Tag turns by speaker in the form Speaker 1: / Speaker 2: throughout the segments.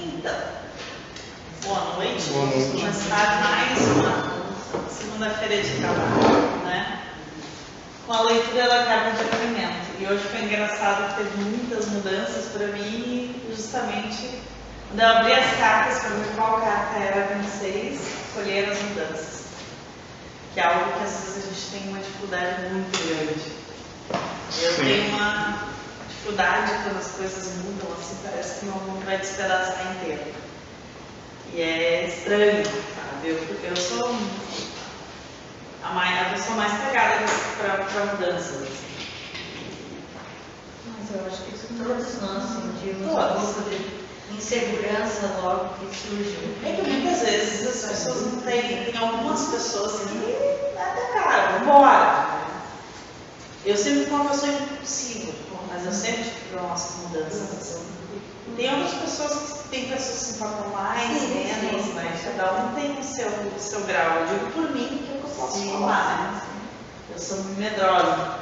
Speaker 1: Então, boa noite.
Speaker 2: Boa noite.
Speaker 1: Vamos começar mais uma segunda-feira de trabalho, né? Com a leitura da carta de acolhimento. E hoje foi engraçado que teve muitas mudanças para mim, justamente quando eu abri as cartas para ver qual carta era a 26, escolher as mudanças. Que é algo que às vezes a gente tem uma dificuldade muito grande. Eu
Speaker 2: Sim.
Speaker 1: tenho uma dificuldade quando as coisas mudam, assim, parece que meu mundo vai despedaçar inteiro. E é estranho, sabe? Eu, eu sou a, mais, a pessoa mais pegada para mudanças. assim.
Speaker 3: Mas eu acho que isso todos nós sentimos um pouco de insegurança logo que surge.
Speaker 1: É que muitas vezes as pessoas não têm, tem algumas pessoas que nada cara, vambora. Eu sempre fui uma pessoa impossível, mas eu sempre problemas com mudanças. Tem outras pessoas que tem pessoas que se importam mais,
Speaker 3: Sim,
Speaker 1: menos,
Speaker 3: sim.
Speaker 1: mas cada um tem o seu, o seu grau. Eu digo por mim que eu posso
Speaker 3: Sim,
Speaker 1: falar, né? Eu sou medrosa.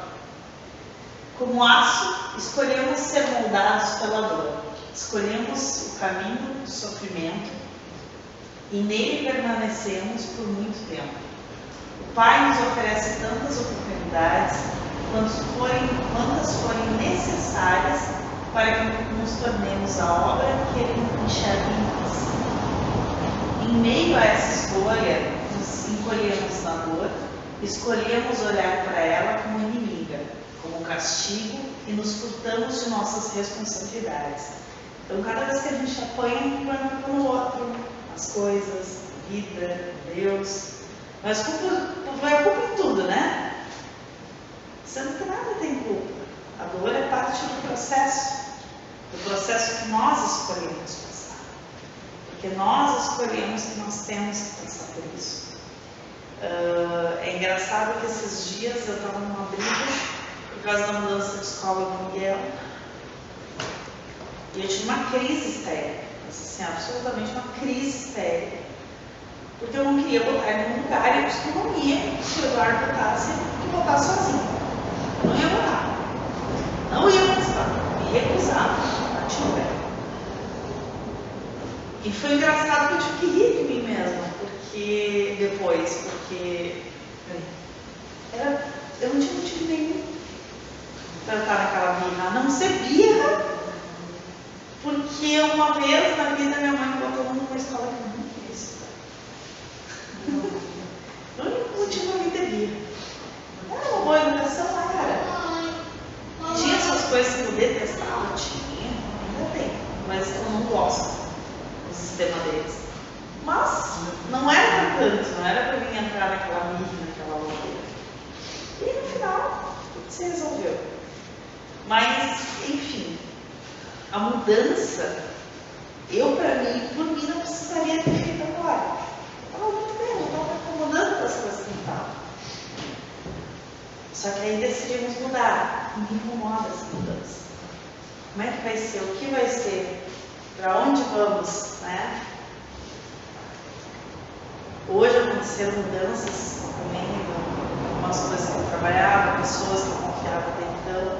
Speaker 1: Como aço, escolhemos ser moldados pela dor. Escolhemos o caminho do sofrimento e nele permanecemos por muito tempo. O Pai nos oferece tantas oportunidades quantas forem, quantas forem necessárias para que nos tornemos a obra que Ele enxerga em nós. Em meio a essa escolha, nos encolhemos na dor, escolhemos olhar para ela como inimiga, como castigo e nos furtamos de nossas responsabilidades. Então, cada vez que a gente apanha, um para o outro, as coisas, a vida, Deus. Mas culpa, vai culpa em tudo, né? Que nada tem culpa. A dor é parte do processo, do processo que nós escolhemos passar. Porque nós escolhemos que nós temos que passar por isso. Ah, é engraçado que esses dias eu estava numa briga por causa da mudança de escola do Miguel. E eu tive uma crise histérica, assim, absolutamente uma crise histérica. Porque eu não queria botar ele num lugar e eu disse que o Eduardo botasse, que botar sozinho. Não ia botar. Não ia participar. Me recusava. Pé. E foi engraçado que eu tive que rir de mim mesma, porque depois, porque era, eu não tinha motivo nenhum para estar naquela birra, a não ser birra, porque uma vez na vida minha mãe botou numa escola que eu não queria estudar. O único motivo me ter birra. Era uma boa educação, mas era. Tinha suas coisas que eu detestava, tinha, ainda tem, mas eu não gosto do sistema deles. Mas não era para tanto, não era para mim entrar naquela birra, naquela loucura. E no final, se resolveu. Mas, enfim, a mudança, eu para mim, por mim, não precisaria ter feito agora. Estava muito bem, eu estava acomodando das coisas que estavam. Só que aí decidimos mudar. E me incomoda essa mudança. Como é que vai ser? O que vai ser? Para onde vamos? Né? Hoje aconteceram mudanças também algumas coisas que eu trabalhava, pessoas que eu confiava até então.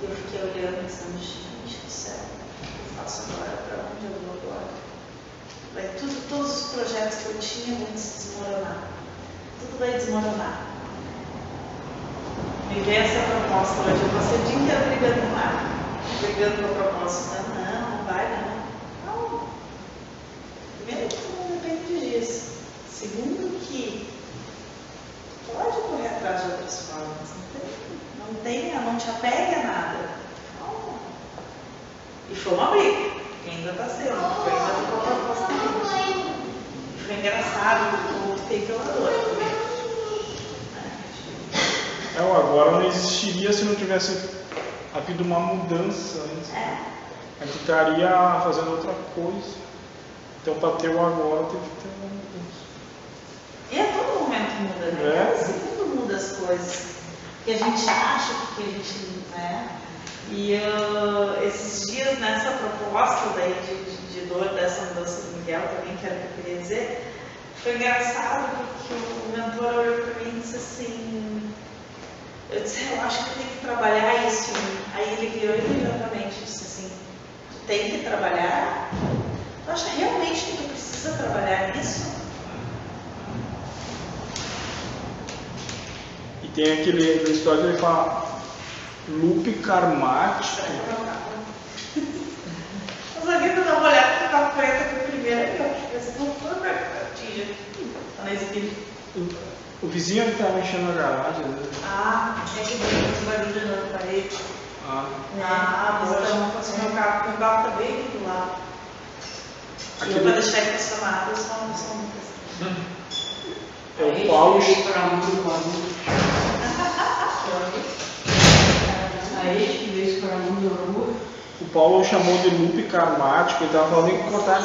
Speaker 1: E eu fiquei olhando pensando, gente do céu, o que eu faço agora? Para onde eu vou agora? Vai tudo, todos os projetos que eu tinha vão se desmoronar. Tudo vai desmoronar. Me veio essa proposta hoje, eu passei o dia inteiro brigando com ela. Brigando com a proposta. Não, não vai não. Não. Primeiro que não depende disso. Segundo que pode correr atrás de outras formas. Não tem, não tenha, não te apegue a nada. Não. E foi uma briga, que ainda está sendo, foi ainda com a proposta foi engraçado, o outro tem pela dor.
Speaker 2: É, o agora não existiria se não tivesse havido uma mudança antes.
Speaker 1: É.
Speaker 2: A gente estaria fazendo outra coisa. Então, para ter o agora, tem que ter uma mudança.
Speaker 1: E a todo momento muda, né?
Speaker 2: É.
Speaker 1: Cada segundo muda as coisas. Que a gente acha que a gente. Né? E eu, esses dias, nessa proposta daí de, de, de dor dessa mudança do Miguel, também que era o que eu queria dizer, foi engraçado porque o mentor olhou para mim e disse assim. Eu disse, eu acho que tenho que trabalhar isso mim. Aí ele virou imediatamente e disse assim, tu tem que trabalhar? Tu acha realmente que tu precisa trabalhar nisso?
Speaker 2: E tem aquele aquela história que ele fala loop karmático.
Speaker 1: Mas alguém vai dar uma olhada pro carro preta que o primeiro ali, ó. Esse não foi pra tinha. Tá na esquina.
Speaker 2: O vizinho que tá mexendo na garagem, né?
Speaker 1: Ah,
Speaker 3: É que tem esse barulho na parede.
Speaker 2: Ah,
Speaker 1: ah, mas então fosse meu carro, meu carro tá bem do lado. E eu
Speaker 2: Aquele-
Speaker 1: pra deixar estacionado, só não sou muito
Speaker 2: é o Paulo.
Speaker 4: Para.
Speaker 2: O Paulo chamou de loop karmático, ele estava falando em cortar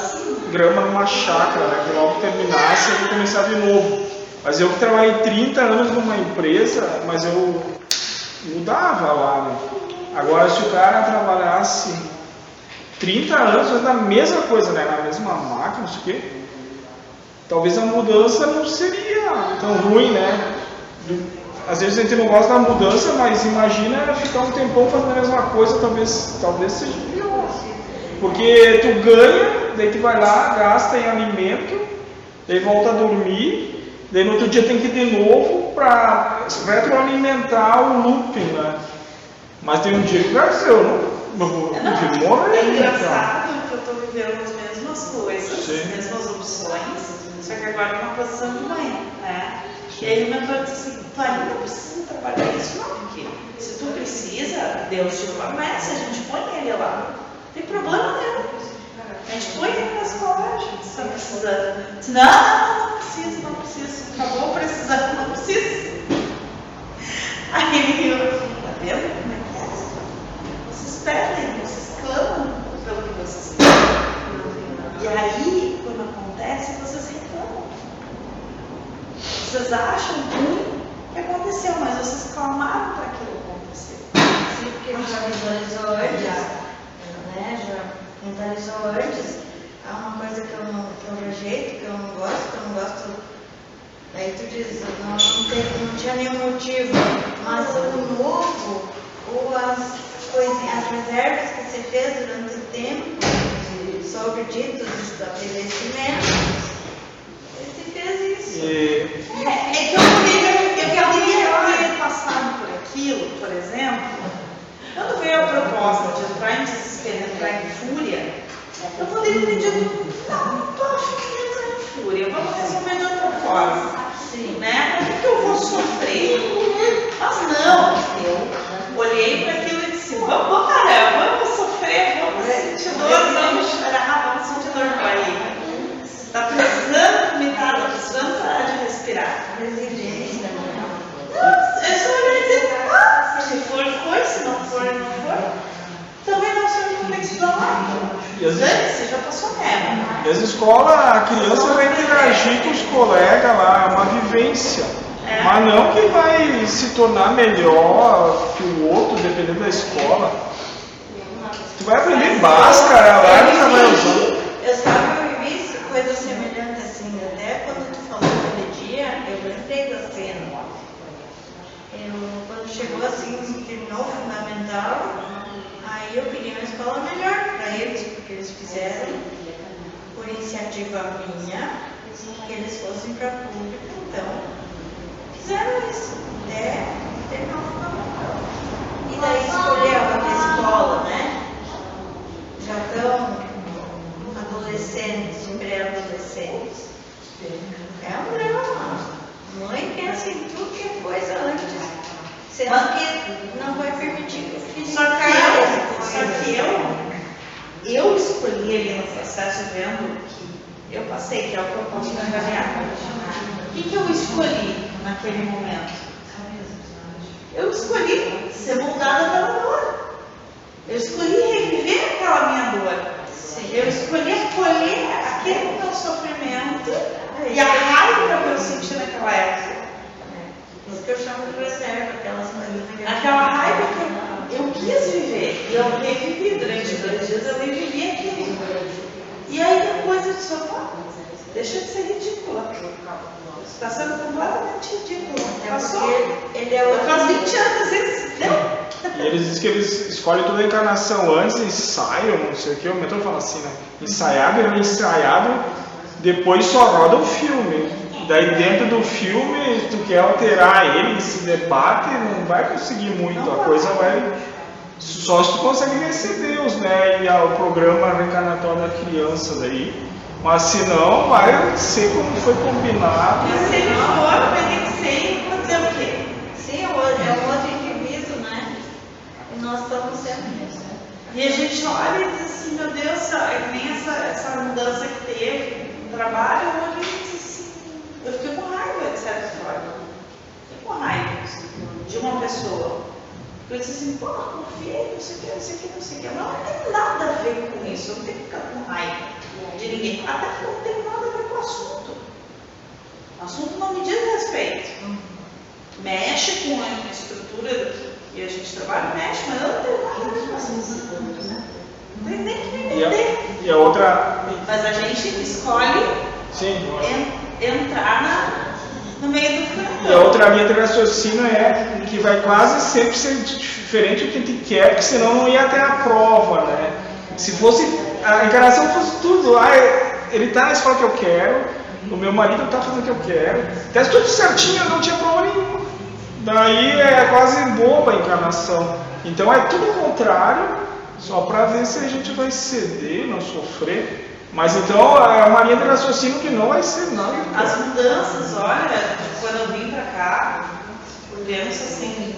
Speaker 2: grama numa chácara, né? Que logo terminasse ele começar de novo. Mas eu que trabalhei 30 anos numa empresa, mas eu mudava lá, né? Agora se o cara trabalhasse 30 anos fazendo a mesma coisa, né? Na mesma máquina, não sei o quê, talvez a mudança não seria tão ruim, né? Às vezes a gente não gosta da mudança, mas imagina ficar um tempão fazendo a mesma coisa, talvez, talvez seja pior. Porque tu ganha, daí tu vai lá, gasta em alimento, daí volta a dormir, daí no outro dia tem que ir de novo para retroalimentar o looping, né? Mas tem um dia que vai ser, eu não, eu vou eu vou morrer.
Speaker 1: É engraçado que eu tô vivendo as mesmas coisas,
Speaker 2: Sim.
Speaker 1: as mesmas opções, só que agora numa posição de mãe, né?
Speaker 2: Sim.
Speaker 1: E aí o mentor disse assim, tu ainda precisa trabalhar isso? Não, porque se tu precisa, Deus te fornece, a gente põe ele lá. Não tem problema nenhum. A gente põe ele na escola, a gente está precisando. Não, não, não, preciso, não preciso. Acabou precisando, não preciso. Aí eu, tá vendo como é que é? Vocês pedem, vocês clamam pelo que vocês querem. E aí, quando acontece, vocês reclamam. Vocês acham ruim que aconteceu, mas vocês clamaram para aquilo acontecer.
Speaker 3: Sim, porque já visualizou antes, né? Já mentalizou antes. Há uma coisa que eu não, que eu rejeito, que eu não gosto, que eu não gosto. Aí tu diz, não, não, tem, não tinha nenhum motivo, mas o novo, ou as coisinhas, as reservas que você fez durante o tempo sobre ditos estabelecimentos, você fez isso.
Speaker 2: E
Speaker 1: É, é que eu poderia, eu poderia ter passado por aquilo, por exemplo, quando veio a proposta de entrar em desespero, entrar em fúria, eu poderia ter dito, não, estou afim de entrar em fúria, vamos resolver de outra forma.
Speaker 3: Sim.
Speaker 1: Né? Por que, eu vou sofrer? Mas não, eu olhei para aquilo e disse, vamos, cara, vamos sofrer, vamos sentir dor, vamos chorar, vamos sentir dor no barriga. Está precisando vomitar, está precisando parar de respirar.
Speaker 3: Resiliência, né?
Speaker 1: Não, é só olhar e dizer, ah, se for, foi, se não for, não foi. Também não sei como é que se dá lá.
Speaker 2: E às vezes-
Speaker 1: Dane-se, já passou mesmo.
Speaker 2: E as escolas, a criança vai interagir com os colegas lá, é uma vivência.
Speaker 1: É.
Speaker 2: Mas não que vai se tornar melhor que o outro, dependendo da escola. Tu vai aprender báscara lá e já vai usando.
Speaker 3: Eu sabe, eu vivi coisa semelhante assim, até quando tu falou aquele dia, eu lembrei da cena. Eu, quando chegou assim, terminou o fundamental, aí eu queria uma escola melhor para eles, porque eles fizeram, por iniciativa minha, que eles fossem para público, então fizeram isso, fundamental. E daí escolheu a escola, né? já estão adolescentes, pré-adolescentes. É um drama. Mãe pensa em tudo que é coisa antes. Sendo que não vai permitir que o filho
Speaker 1: Só que eu, só que eu, eu escolhi ali no processo vendo que eu passei, que é o que eu posso me avaliar. O que, que eu escolhi naquele momento? Eu escolhi ser moldada pela dor. Eu escolhi reviver aquela minha dor. Eu escolhi acolher aquele meu sofrimento e a raiva que eu senti naquela época.
Speaker 3: É. Que eu chamo de reserva, aquelas coisas
Speaker 1: Aquela raiva que eu, eu quis viver. E eu revivi durante dois dias, eu revivi aquilo. E aí depois eu disse, opa, deixa de ser ridícula. Está sendo completamente ridículo.
Speaker 3: É
Speaker 1: Passou.
Speaker 3: porque ele é
Speaker 1: Eu
Speaker 3: o
Speaker 1: faço 20 anos,
Speaker 2: E eles dizem que eles escolhem toda a encarnação antes, ensaiam, não sei o que, o mentor fala assim, né? Ensaiado, ele é ensaiado, depois só roda o filme. Daí dentro do filme, tu quer alterar ele, se debate, não vai conseguir muito, a coisa vai. Só se tu consegue vencer Deus, né? E o programa reencarnatório da criança daí. Mas se não, vai ser como foi combinado.
Speaker 1: Mas se ele for, vai ter que ser fazer o quê?
Speaker 3: Sim, é o- é um outro indivíduo, né? E nós estamos sendo isso.
Speaker 1: E a gente olha e diz assim, meu Deus, nem essa, essa mudança que teve no trabalho, hoje a gente diz assim, eu fiquei com raiva de certa forma. Fiquei com raiva de uma pessoa. Eu disse assim, pô, confiei, não sei o que, não sei o que, não sei o que. Mas não tem nada a ver com isso, eu não tenho que ficar com raiva de ninguém. Até que não tem nada a ver com o assunto. O assunto não me diz respeito. Mexe com a estrutura que a gente trabalha, mexe, mas eu não tenho nada a ver com assunto. Não tem nem que me
Speaker 2: E
Speaker 1: meter.
Speaker 2: e a outra.
Speaker 1: Mas a gente escolhe
Speaker 2: Sim.
Speaker 1: En- entrar na- no meio do furacão.
Speaker 2: E a outra linha de raciocínio é que vai quase sempre ser diferente do que a gente quer, porque senão não ia até a prova, né? Se fosse, a encarnação fosse tudo, ah, ele tá na escola que eu quero, o meu marido tá fazendo o que eu quero, tá tudo certinho, não tinha prova nenhuma. Daí é quase boba a encarnação. Então é tudo o contrário, só para ver se a gente vai ceder, não sofrer. Mas então é uma linha de raciocínio que não vai ser.
Speaker 1: As mudanças, olha, quando eu vim pra cá, penso assim,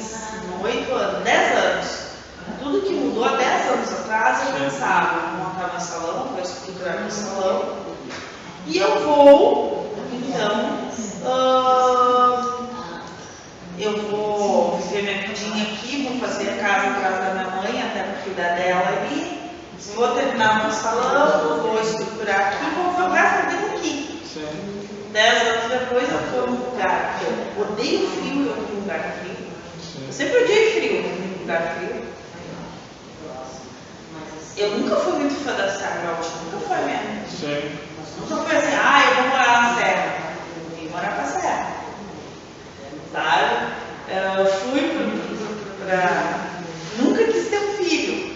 Speaker 1: oito anos, dez anos. Tudo que mudou há dez anos atrás, eu pensava, vou montar meu salão, vou estruturar meu salão. E eu vou, então, eu vou viver minha vidinha aqui, vou fazer a casa atrás da minha mãe, até para cuidar dela ali. Vou terminar meu salão, vou estruturar aqui, vou jogar essa vida aqui.
Speaker 2: Sim.
Speaker 1: Dez anos depois eu estou num lugar que eu odeio frio, eu vim num lugar frio. Eu sempre odiei frio, num lugar frio. Eu nunca fui muito fã da Serra nunca foi mesmo.
Speaker 2: Sim.
Speaker 1: Nunca foi assim, ah, eu vou morar na Serra. Eu vim morar pra Serra. Sabe? Eu fui pra, pra- Nunca quis ter um filho.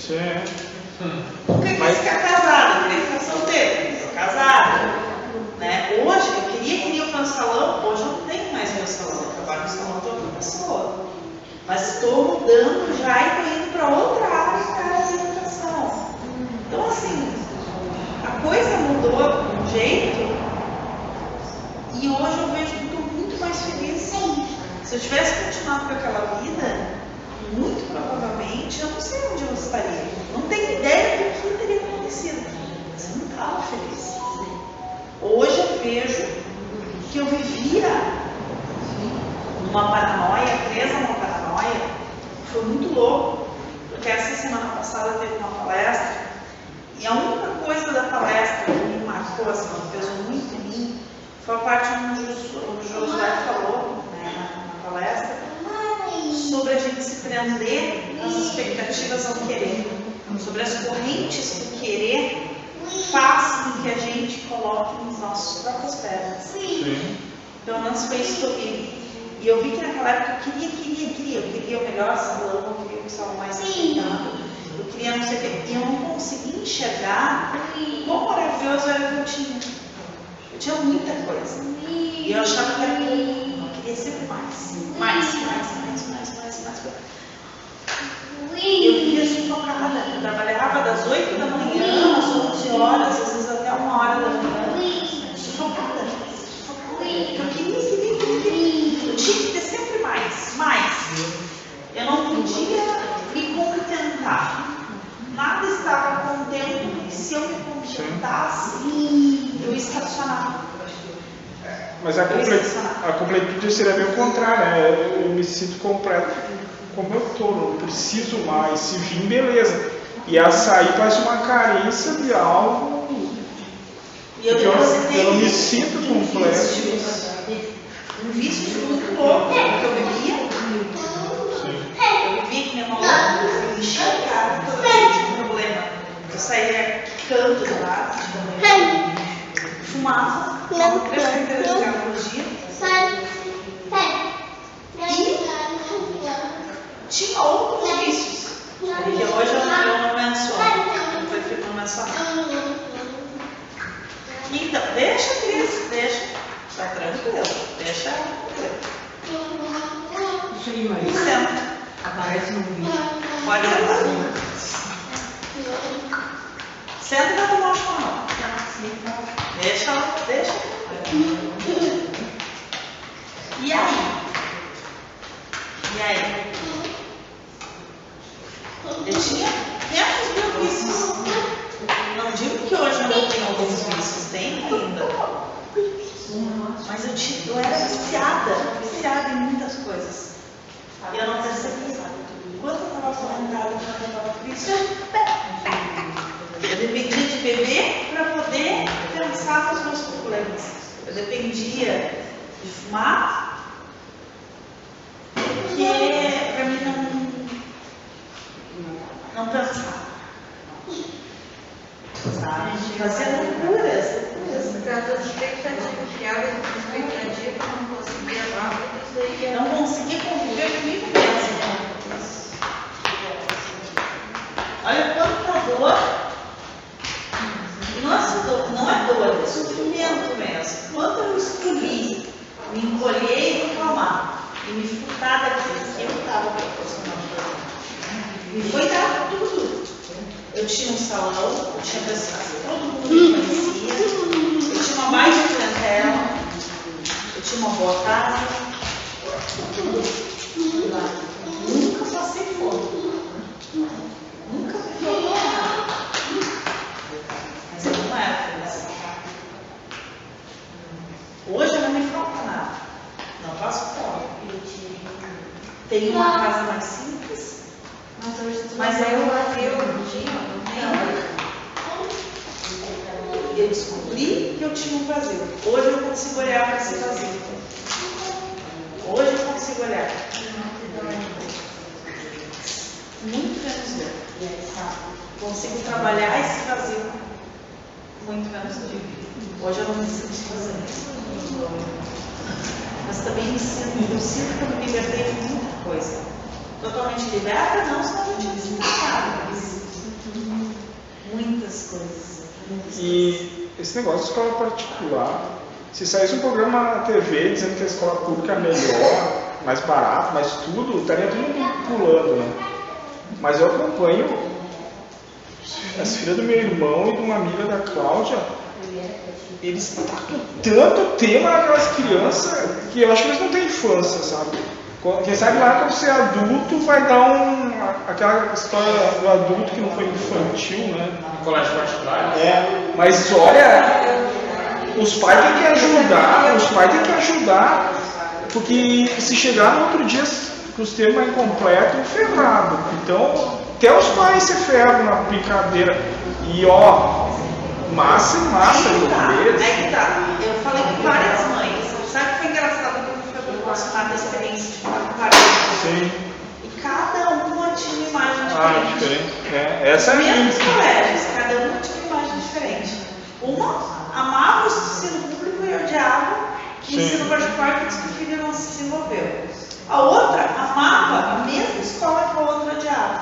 Speaker 1: Quis
Speaker 2: Mas-
Speaker 1: ficar casada, queria ficar solteira, sou casada. Né? Hoje, eu queria que o meu salão, hoje eu não tenho mais meu salão, eu trabalho no salão de outra pessoa. Mas estou mudando já e estou indo para outra área que é a área de educação. Então, assim, a coisa mudou de um jeito e hoje eu vejo que estou muito mais feliz. Se eu tivesse continuado com aquela vida, muito provavelmente eu não sei onde eu estaria. Não tenho ideia do que teria acontecido. Mas eu não estava feliz. Hoje eu vejo que eu vivia numa paranoia, presa numa paranoia. Foi muito louco, porque essa semana passada teve uma palestra e a única coisa da palestra que me marcou, assim, que fez muito em mim, foi a parte onde o Josué o Josué falou né, na na palestra sobre a gente se prender nas expectativas ao querer, sobre as correntes que o querer faz com que a gente coloque nos pés.
Speaker 2: Sim.
Speaker 1: Pelo menos foi isso que eu vi. E eu vi que naquela época eu queria, queria, queria. Eu queria o melhor salão, eu queria o salão mais respeitado. Eu queria não sei o quê. E eu não conseguia enxergar quão maravilhoso era o que eu tinha. Eu tinha muita coisa. E eu achava que era pouco. Eu queria sempre mais. Mais, mais, mais, mais, mais, mais. E eu vivia sufocada. Eu trabalhava das 8 da manhã às 11 horas, às vezes até uma hora da manhã. Eu queria, queria, queria. Eu tinha que ter sempre mais, mais. Eu não podia me contentar. Nada estava contente. E se eu me contentasse, eu estacionava.
Speaker 2: Mas a, comple- a completude seria bem o contrário, né? Eu, eu me sinto completo como eu tô, não preciso mais. Se vir, beleza. E a sair parece uma carência de algo.
Speaker 1: E eu
Speaker 2: eu- eu não me sinto
Speaker 1: em
Speaker 2: completo.
Speaker 1: vícios. Um vício muito louco, porque eu bebia. Eu vivia que minha mão eu enchia a cara toda vez tinha um problema. Eu saía quicando do lado, fumava, fumava três carteiras de cigarro por dia. tinha outros vícios, que hoje eu não, eu não menciono, eu prefiro não mencionar. Então, deixa a criança, deixa, tá tranquilo, deixa ela.
Speaker 4: Isso aí, Maria.
Speaker 1: Senta,
Speaker 4: Aparece no vídeo.
Speaker 1: pode sentar. Senta e vai tomar um chimarrão. Deixa ela, deixa. E aí? E aí? Mas eu, eu era viciada, viciada em muitas coisas. E eu não percebia. Enquanto eu estava aposentada, quando eu estava triste, eu dependia de beber para poder pensar nos meus problemas. Eu dependia de fumar, porque para mim não, não pensar. Sabe loucuras, loucuras.
Speaker 3: Por causa das expectativas, criava expectativa, não conseguia rápido, isso aí é.
Speaker 1: Não consegui conviver comigo mesma. Olha quanta dor. E não é, só dor, não é dor, é sofrimento mesmo. Quando eu escolhi me encolher e reclamar, e me furtar daquilo que eu estava proporcionando para mim, me foi dado tudo. Eu tinha um salão, eu tinha pessoas, todo mundo me conhecia, eu tinha uma mais de clientela, eu tinha uma boa casa, Nunca passei fome. Nunca faltou nada. Mas eu não era feliz. Hoje não me falta nada. Não passo fome. Tenho uma casa mais simples,
Speaker 3: Mas hoje tu
Speaker 1: Mas eu-
Speaker 3: tem um tem.
Speaker 1: eu descobri que eu tinha um vazio. Hoje eu consigo olhar para esse vazio. Hoje eu consigo olhar. Muito menos dor. Consigo trabalhar esse vazio muito menos dor. Hoje eu não me sinto vazio. Mas também me sinto, eu sinto que eu me libertei de muita coisa. Totalmente liberta, não, senão eu tinha sido mas muitas coisas. Muitas coisas.
Speaker 2: E esse negócio de escola particular, se saísse um programa na TV dizendo que a escola pública é melhor, mais barato, mais tudo, estaria todo mundo pulando, né? Mas eu acompanho as filhas do meu irmão e de uma amiga da Cláudia, eles tacam tanto tema naquelas crianças que eu acho que eles não têm infância, sabe? Quem sabe lá quando você é adulto vai dar um. aquela história do adulto que não foi infantil, né?
Speaker 5: Colégio particular?
Speaker 2: É, mas olha, os pais têm que ajudar, os pais têm que ajudar, porque se chegar no outro dia com os termos incompletos, ferrado. Então, até os pais se ferram na brincadeira. E ó, massa e massa
Speaker 1: Aí
Speaker 2: de
Speaker 1: que tá, aí que tá. Eu falei com várias mães. Sabe o que foi engraçado que eu fui proporcionar da experiência de falar com?
Speaker 2: Sim.
Speaker 1: E cada uma tinha uma imagem
Speaker 2: Ah,
Speaker 1: diferente.
Speaker 2: diferente. É, essa é a
Speaker 1: Os mesmos
Speaker 2: minha.
Speaker 1: colégios, cada uma tinha uma imagem diferente. Uma amava o ensino público e odiava o ensino particular que disse que o filho não se desenvolveu. A outra amava a mesma escola que a outra odiava.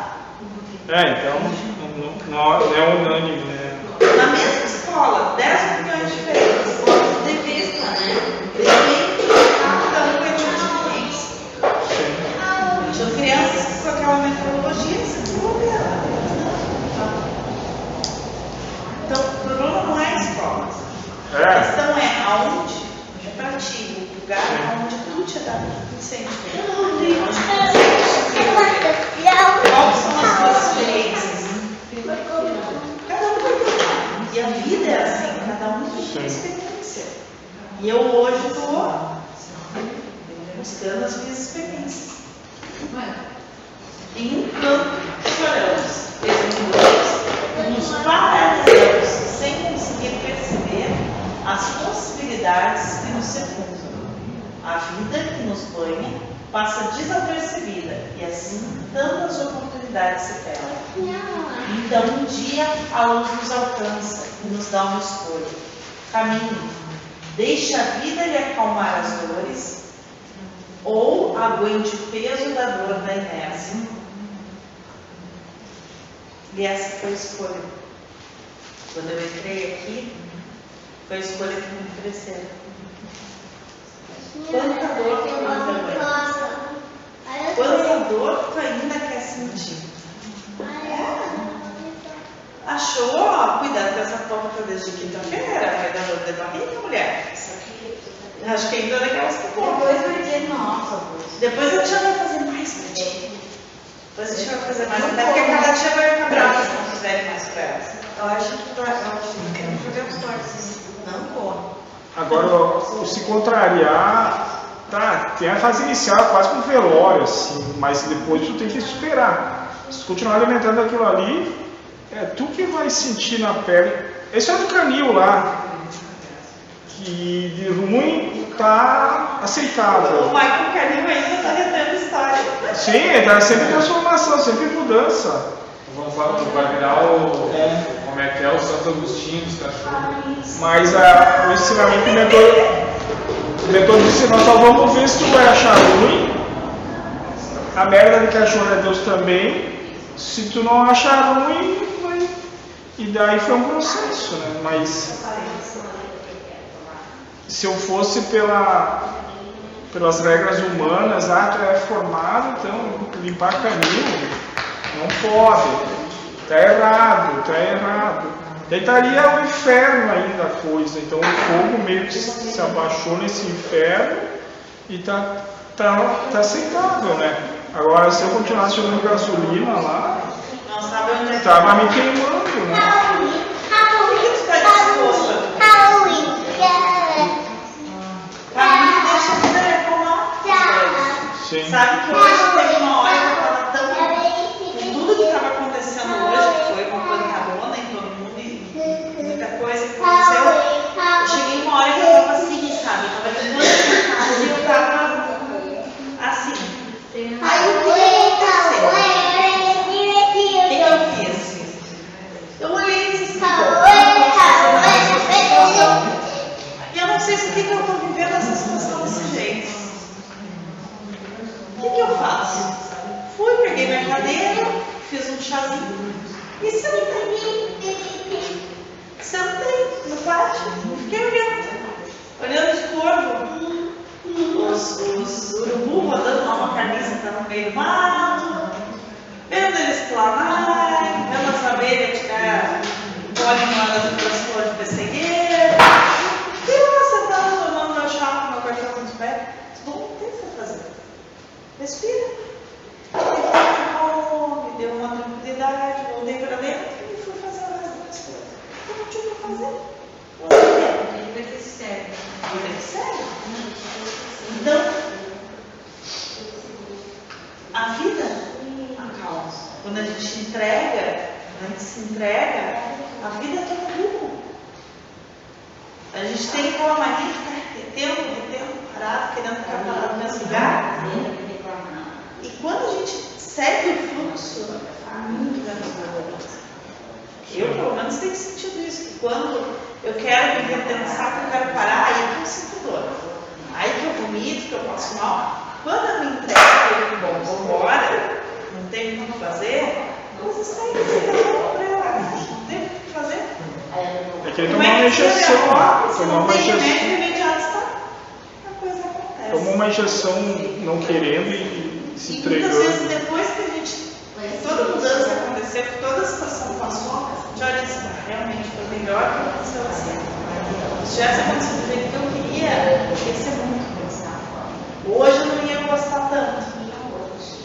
Speaker 2: É, então não, não- não é unânime, né?
Speaker 1: Na mesma escola, 10 opiniões diferentes.
Speaker 3: Ponto de vista, né?
Speaker 1: Depende de cada um que tinha experiência.
Speaker 2: Sim.
Speaker 1: Tinha crianças que com aquela metodologia se desenvolveram. Então, o problema não é a escola. A
Speaker 2: É.
Speaker 1: questão é aonde é para ti, o lugar onde tu te dá incentivo. Onde tu sente desenvolver. Quais são as tuas experiências? Cada um vai ter. E a vida é assim, cada um tem uma
Speaker 2: Sim.
Speaker 1: experiência. E eu hoje estou buscando as minhas experiências. Em um campo choramos, desenvolvemos, nos paralisamos sem conseguir perceber as possibilidades que nos circundam. A vida que nos banha passa desapercebida e assim tantas oportunidades se perdem. Então um dia a luz nos alcança e nos dá uma escolha. Caminhe, deixe a vida lhe acalmar as dores ou aguente o peso da dor da inércia. E essa foi a escolha. Quando eu entrei aqui, foi a escolha que me ofereceram. Quanta dor tu ainda aguenta? Quanta dor tu ainda quer sentir? Achou, ó, cuidado com essa porta desde quinta-feira, vai dar dor de barriga, mulher. Acho que ainda é daquelas que compram.
Speaker 3: Depois vai dizer, nossa,
Speaker 1: Depois a tia vai fazer mais pra ti. Depois a tia vai fazer mais, até porque cada tia vai ficar brava se não fizerem mais pra elas.
Speaker 3: eu acho que tu acha que quero jogar forte, assim. Não corre.
Speaker 2: Agora, o se contrariar, tá, tem a fase inicial, quase como velório, assim, mas depois tu tem que superar. Se tu continuar alimentando aquilo ali, é tu que vai sentir na pele. Esse é do canil lá, que de ruim tá
Speaker 1: O
Speaker 2: aceitável.
Speaker 1: Michael Carlinho ainda tá retendo história.
Speaker 2: Sim, tá sempre transformação, sempre mudança.
Speaker 5: Vamos lá, vai virar o. Como é que é o Santo Agostinho dos cachorros.
Speaker 2: Mas a, o ensinamento do mentor, o mentor disse, nós só vamos ver se tu vai achar ruim. A merda de cachorro é Deus também. Se tu não achar ruim, vai. E daí foi um processo, né? Mas se eu fosse pela, pelas regras humanas, ah, tu é formado, então limpar caminho, não pode. Tá errado, tá errado. Daí estaria o inferno ainda a coisa. Então o fogo meio que se abaixou nesse inferno e tá, tá, tá aceitável, né? Agora se eu continuasse jogando gasolina lá,
Speaker 1: onde é
Speaker 2: tava me queimando, né? Sim.
Speaker 1: Sabe que hoje teve uma hora que eu tava tão. Com tudo que estava acontecendo hoje, que foi uma pancadona em todo mundo e muita coisa que aconteceu. Eu cheguei uma hora que eu tava assim, sabe? Eu tava de duas sentadas e eu tava assim. Aí o que que aconteceu? O que que eu fiz? Eu olhei e disse assim, bom, eu não posso fazer mais essa situação. E eu não sei por que que eu tô vivendo essa situação desse jeito. O que, que eu faço? Fui, peguei minha cadeira, fiz um chazinho e sentei. Sentei no pátio e fiquei olhando. Olhando os corvos, os, os urubu rodando lá uma carniça que tá no meio do mato, vendo eles planarem, vendo as abelhas tirar pólen lá das das flores de pessegueira. E eu lá sentada tomando meu chá com meu cachorro nos pés. Bom, o que você vai fazer? Respira. Acalmou, me deu uma tranquilidade, voltei para dentro e fui fazer o resto das coisas. Eu não tinha o que fazer. Não sei
Speaker 3: Vida que segue.
Speaker 1: Vida que segue. Então, a vida acalma. Quando a gente entrega, quando a gente se entrega, a vida é toda boa. A gente tem aquela mania de ficar retendo, retendo, parado, querendo ficar parado no mesmo lugar. E quando a gente segue o fluxo, é muito menos dor. Eu, pelo menos, tenho sentido isso. Que quando eu quero me repensar, que eu quero parar, aí que eu sinto dor. Aí que eu vomito, que eu passo mal. Quando eu me entrego, eu digo, bom, vou embora, não tenho o que fazer, mas isso aí fica bom pra ela. Não tem o que fazer.
Speaker 2: É que ele
Speaker 1: Como
Speaker 2: tomou
Speaker 1: é
Speaker 2: uma injeção, tomou uma injeção,
Speaker 1: imediato, está. A coisa acontece.
Speaker 2: tomou uma injeção não querendo e se
Speaker 1: E muitas vezes
Speaker 2: entregando.
Speaker 1: depois que a gente, que toda mudança aconteceu, que toda situação passou, gente olha e diz, "Ah, realmente foi melhor que aconteceu assim. Se tivesse acontecido do jeito que eu queria, ia ser muito bom. Hoje eu não ia gostar tanto.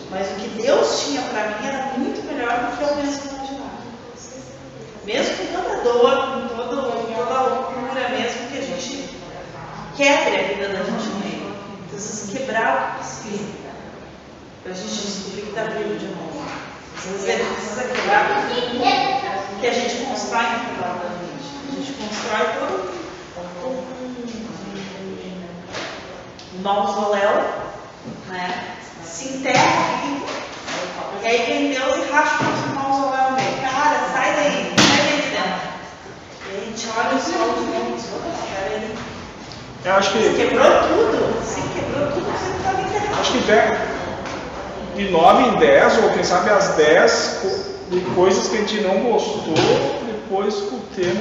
Speaker 1: Mas o que Deus tinha para mim era muito melhor do que eu mesmo imaginava. Mesmo com toda dor, com com toda a loucura, mesmo que a gente quebre a vida da gente meio. Precisa quebrar o precisa para a gente descobrir que está vivo de novo. Precisa quebrar tudo que a gente constrói no final da gente. A gente constrói todo um, mausoléu, né? se enterra vivo, e aí vem Deus e racha o mausoléu meio. Cara, sai daí, sai daí de dentro. E a gente olha o sol de novo e diz, opa, espera aí.
Speaker 2: Eu acho que.
Speaker 1: Quebrou tudo? Sim, quebrou tudo que você estava enterrado.
Speaker 2: Acho que de, de 9 em 10, ou quem sabe as 10 co- de coisas que a gente não gostou, depois com o tempo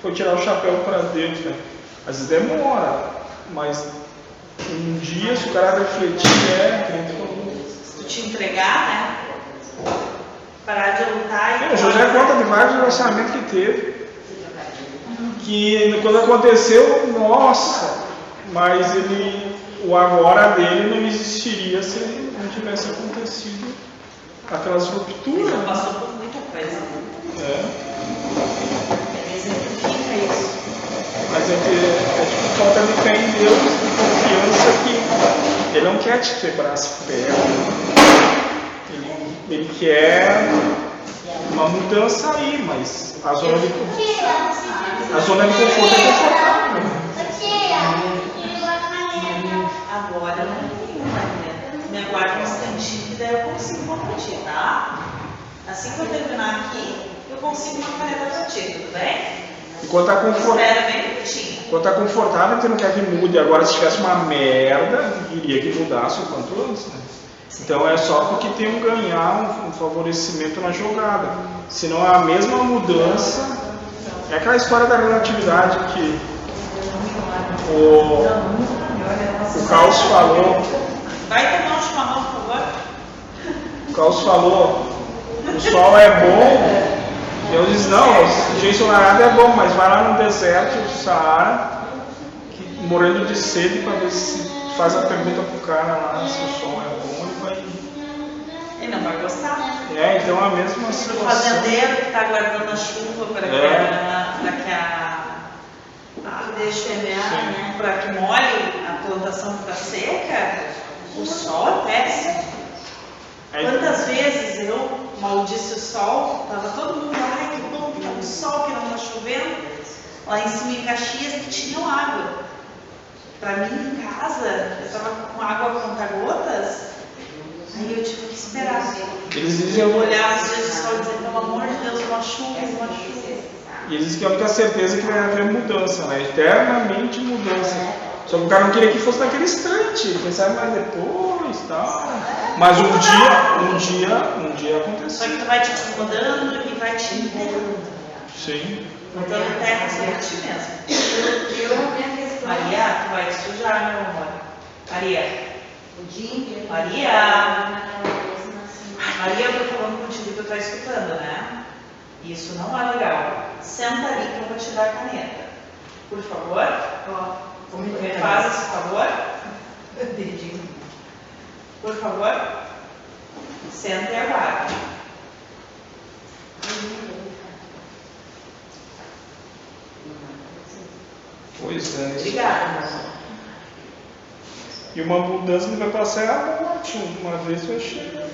Speaker 2: foi tirar o chapéu para Deus, né? Às vezes demora, mas um dia, se o cara refletir, é. nem tu
Speaker 1: te entregar, né? Parar de lutar e.
Speaker 2: É, O José conta de vários lançamentos que teve. Que quando aconteceu, nossa, mas ele, o agora dele não existiria se não tivesse acontecido aquelas
Speaker 1: Ele
Speaker 2: rupturas.
Speaker 1: já
Speaker 2: né?
Speaker 1: passou por muita coisa.
Speaker 2: É,
Speaker 1: Ele exemplifica isso.
Speaker 2: mas é, que, é tipo falta de fé em Deus, de confiança que Ele não quer te quebrar as pernas. Ele, ele quer uma mudança aí, mas a zona de, a zona de conforto é confortável.
Speaker 1: Agora eu não tenho aguarda um instantinho que daí eu consigo ti, tá? Assim que eu terminar aqui, eu consigo uma caneta pra ti, tudo bem?
Speaker 2: Enquanto tá
Speaker 1: minutinho.
Speaker 2: Quando tá confortável, você não quer que mude. Agora, se tivesse uma merda, queria que mudasse o quanto antes, né? Então é só porque tem um ganhar, um, um favorecimento na jogada. Senão a mesma mudança. É aquela história da relatividade que o, o Caos falou.
Speaker 1: Vai tomar um chimarrão, por favor?
Speaker 2: O Caos falou, o sol é bom. Eu disse, não, o ensolarado é bom, mas vai lá no deserto do Saara, que- morrendo de sede, para ver se faz a pergunta pro cara lá se o sol é bom, ele vai.
Speaker 1: Ele não vai gostar.
Speaker 2: É, então a mesma situação.
Speaker 1: fazendeiro que está aguardando a chuva para que,
Speaker 2: É.
Speaker 1: a, para que a, deixe semear, né? para que molhe a plantação ficar seca, o sol é péssimo.
Speaker 2: É,
Speaker 1: Quantas vezes eu maldisse o sol, tava todo mundo, ai que bom que tá no sol, que não tá chovendo, lá em cima em Caxias que tinham água. Para mim em casa, eu tava com água a conta-gotas, aí eu tive que esperar.
Speaker 2: Eles
Speaker 1: E
Speaker 2: dizem,
Speaker 1: eu olhava os dias do sol e dizia, pelo amor de Deus, uma chuva, uma chuva.
Speaker 2: e eles dizem que a única certeza é que vai haver mudança, né? Eternamente mudança. Só que o cara não queria que fosse naquele instante, quem sabe mais depois e tal. Mas um dia, um dia, um dia
Speaker 1: Só
Speaker 2: aconteceu.
Speaker 1: que tu vai te acomodando e vai te enterrando.
Speaker 2: Sim.
Speaker 1: Botando terra sobre ti mesmo.
Speaker 3: Eu, a minha questão.
Speaker 1: Maria, tu vai te sujar, meu amor. Maria,
Speaker 3: O dia inteiro.
Speaker 1: Maria. Maria, eu tô falando contigo que tu tá escutando, né? Isso não é legal. Senta ali que eu vou te dar a caneta. Por favor.
Speaker 3: Ó, como
Speaker 1: Me
Speaker 3: é
Speaker 1: faz esse favor. Por favor. Senta e aguarde.
Speaker 2: Pois é.
Speaker 1: Obrigada.
Speaker 2: E uma mudança que vai passar é a morte. Uma vez vai chegar.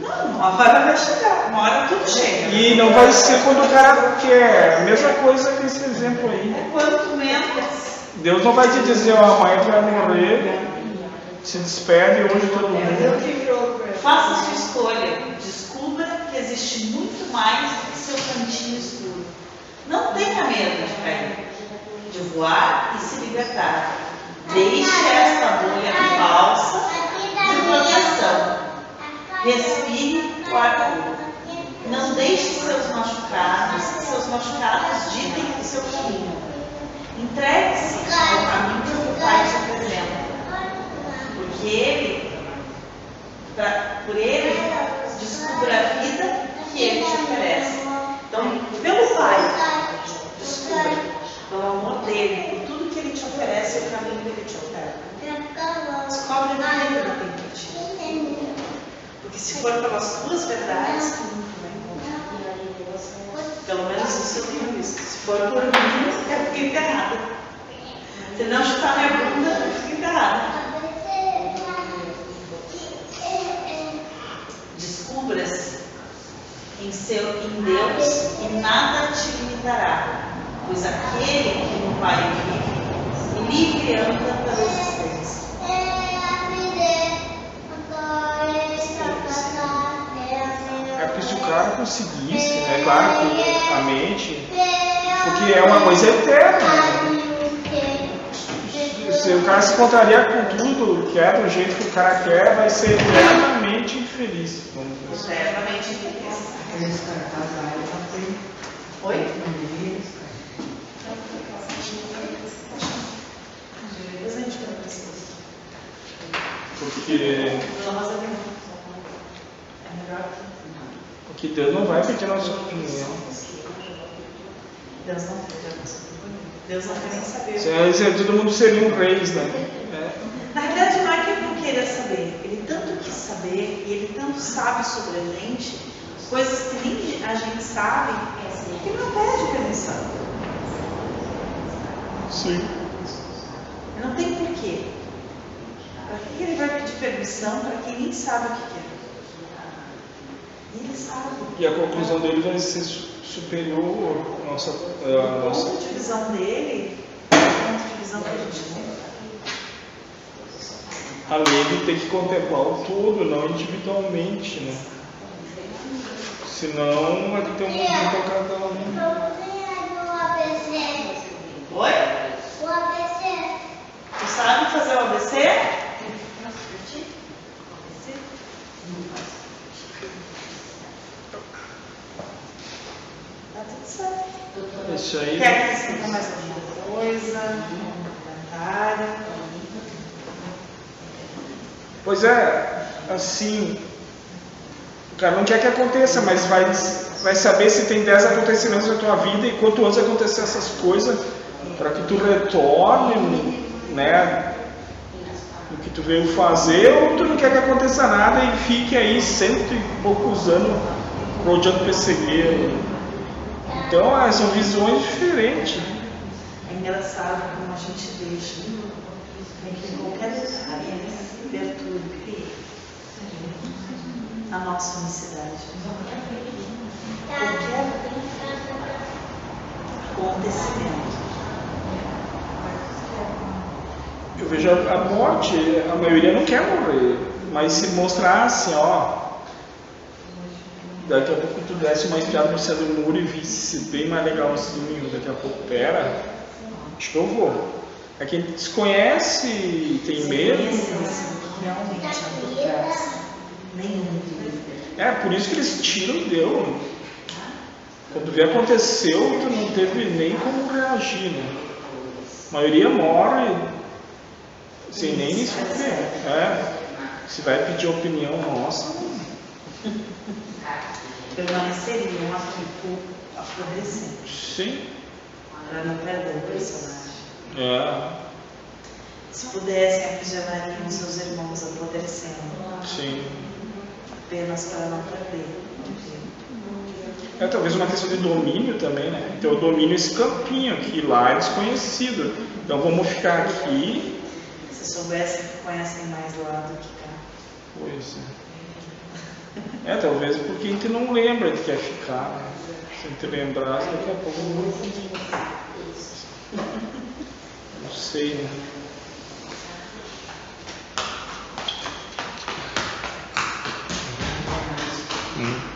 Speaker 1: Não, uma hora vai chegar. Uma hora tudo chega.
Speaker 2: E não vai ser quando o cara quer. A mesma coisa que esse exemplo aí.
Speaker 1: É quanto menos.
Speaker 2: Deus não vai te dizer, ó, amanhã tu vai morrer. Se despede hoje todo mundo.
Speaker 1: Faça a sua escolha. Descubra que existe muito mais do que seu cantinho escuro. Não tenha medo de cair, de voar e se libertar. Deixe esta bolha falsa de proteção. Respire o ar. Não deixe seus machucados, seus machucados ditem o seu caminho. Entregue-se ao caminho que o Pai te apresenta. Porque Ele pra, por ele, descubra a vida que ele te oferece. Então, pelo Pai, descubra, pelo amor dele, por tudo que ele te oferece, o caminho que ele te oferece. Descobre a vida que ele tem para ti. Porque se for pelas tuas verdades, tu nunca vai encontrar. Pelo menos isso eu tenho visto. Se for por mim, eu fico enterrada. Se não chutar minha bunda, eu fico enterrada. Descubra-se em, seu, em Deus e nada te limitará, pois aquele que no Pai vive, livre anda pela
Speaker 2: conseguisse, é claro que a mente, porque é uma coisa eterna. né? Se o cara se contraria com tudo, quer do jeito que o cara quer, vai ser eternamente infeliz.
Speaker 1: Extremamente infeliz. Oi?
Speaker 2: Porque,
Speaker 1: É melhor
Speaker 2: porque Deus não vai pedir nossa opinião.
Speaker 1: Deus não quer a nossa opinião. Deus não quer nem saber.
Speaker 2: Senão, se- todo mundo seria um reis, né? É.
Speaker 1: Na realidade, não é que ele não queira saber. Ele tanto quis saber e ele tanto sabe sobre a gente, coisas que nem a gente sabe, que ele não pede permissão.
Speaker 2: Sim.
Speaker 1: Não tem porquê. Para que ele vai pedir permissão para quem nem sabe o que quer? E ele sabe.
Speaker 2: E a conclusão dele vai ser su- superior à nossa. à
Speaker 1: O
Speaker 2: nossa...
Speaker 1: ponto de visão dele é o ponto de visão que a gente tem.
Speaker 2: A lei ele tem que contemplar o todo, não individualmente, né? Senão vai ter um mundo para cada um.
Speaker 1: Oi? Tu sabe fazer o ABC? Tá tudo certo.
Speaker 2: Isso aí.
Speaker 1: Quer acrescentar mais alguma coisa? Comentário?
Speaker 2: Pois é, assim. O cara não quer que aconteça, mas vai, vai saber se tem 10 acontecimentos na tua vida e quanto antes acontecer essas coisas, para que tu retorne, né? O que tu veio fazer, ou tu não quer que aconteça nada e fique aí cento e poucos anos rodeando pessegueiro. Então, é, são visões diferentes.
Speaker 1: É engraçado como a gente deixa em que qualquer detalhe perturbe a nossa unicidade. Qualquer acontecimento.
Speaker 2: Eu vejo a, a morte, a maioria não quer morrer, mas se mostrar assim, ó, daqui a pouco tu desse uma espiada por cima do muro e visse bem mais legalzinho, daqui a pouco, pera, acho que eu vou. É quem desconhece e tem medo,
Speaker 1: realmente é. Nenhum.
Speaker 2: é por isso que eles tiram e deu. Quando vê aconteceu, tu não teve nem como reagir, né? A maioria morre sem nem isso É. Se vai pedir opinião nossa,
Speaker 1: Permaneceriam aqui por apodrecendo,
Speaker 2: sim.
Speaker 1: para não perder o personagem.
Speaker 2: É,
Speaker 1: Se pudessem, aprisionariam seus irmãos apodrecendo,
Speaker 2: sim.
Speaker 1: apenas para não perder.
Speaker 2: É talvez uma questão de domínio também, né? Então eu domino esse campinho aqui, lá é desconhecido. Então vamos ficar aqui.
Speaker 1: Se soubessem que conhecem mais lá do que cá.
Speaker 2: Pois é. É, talvez porque a gente não lembra, de que é ficar. Né? Se a gente lembrasse, daqui a pouco. Não sei, né? Hum.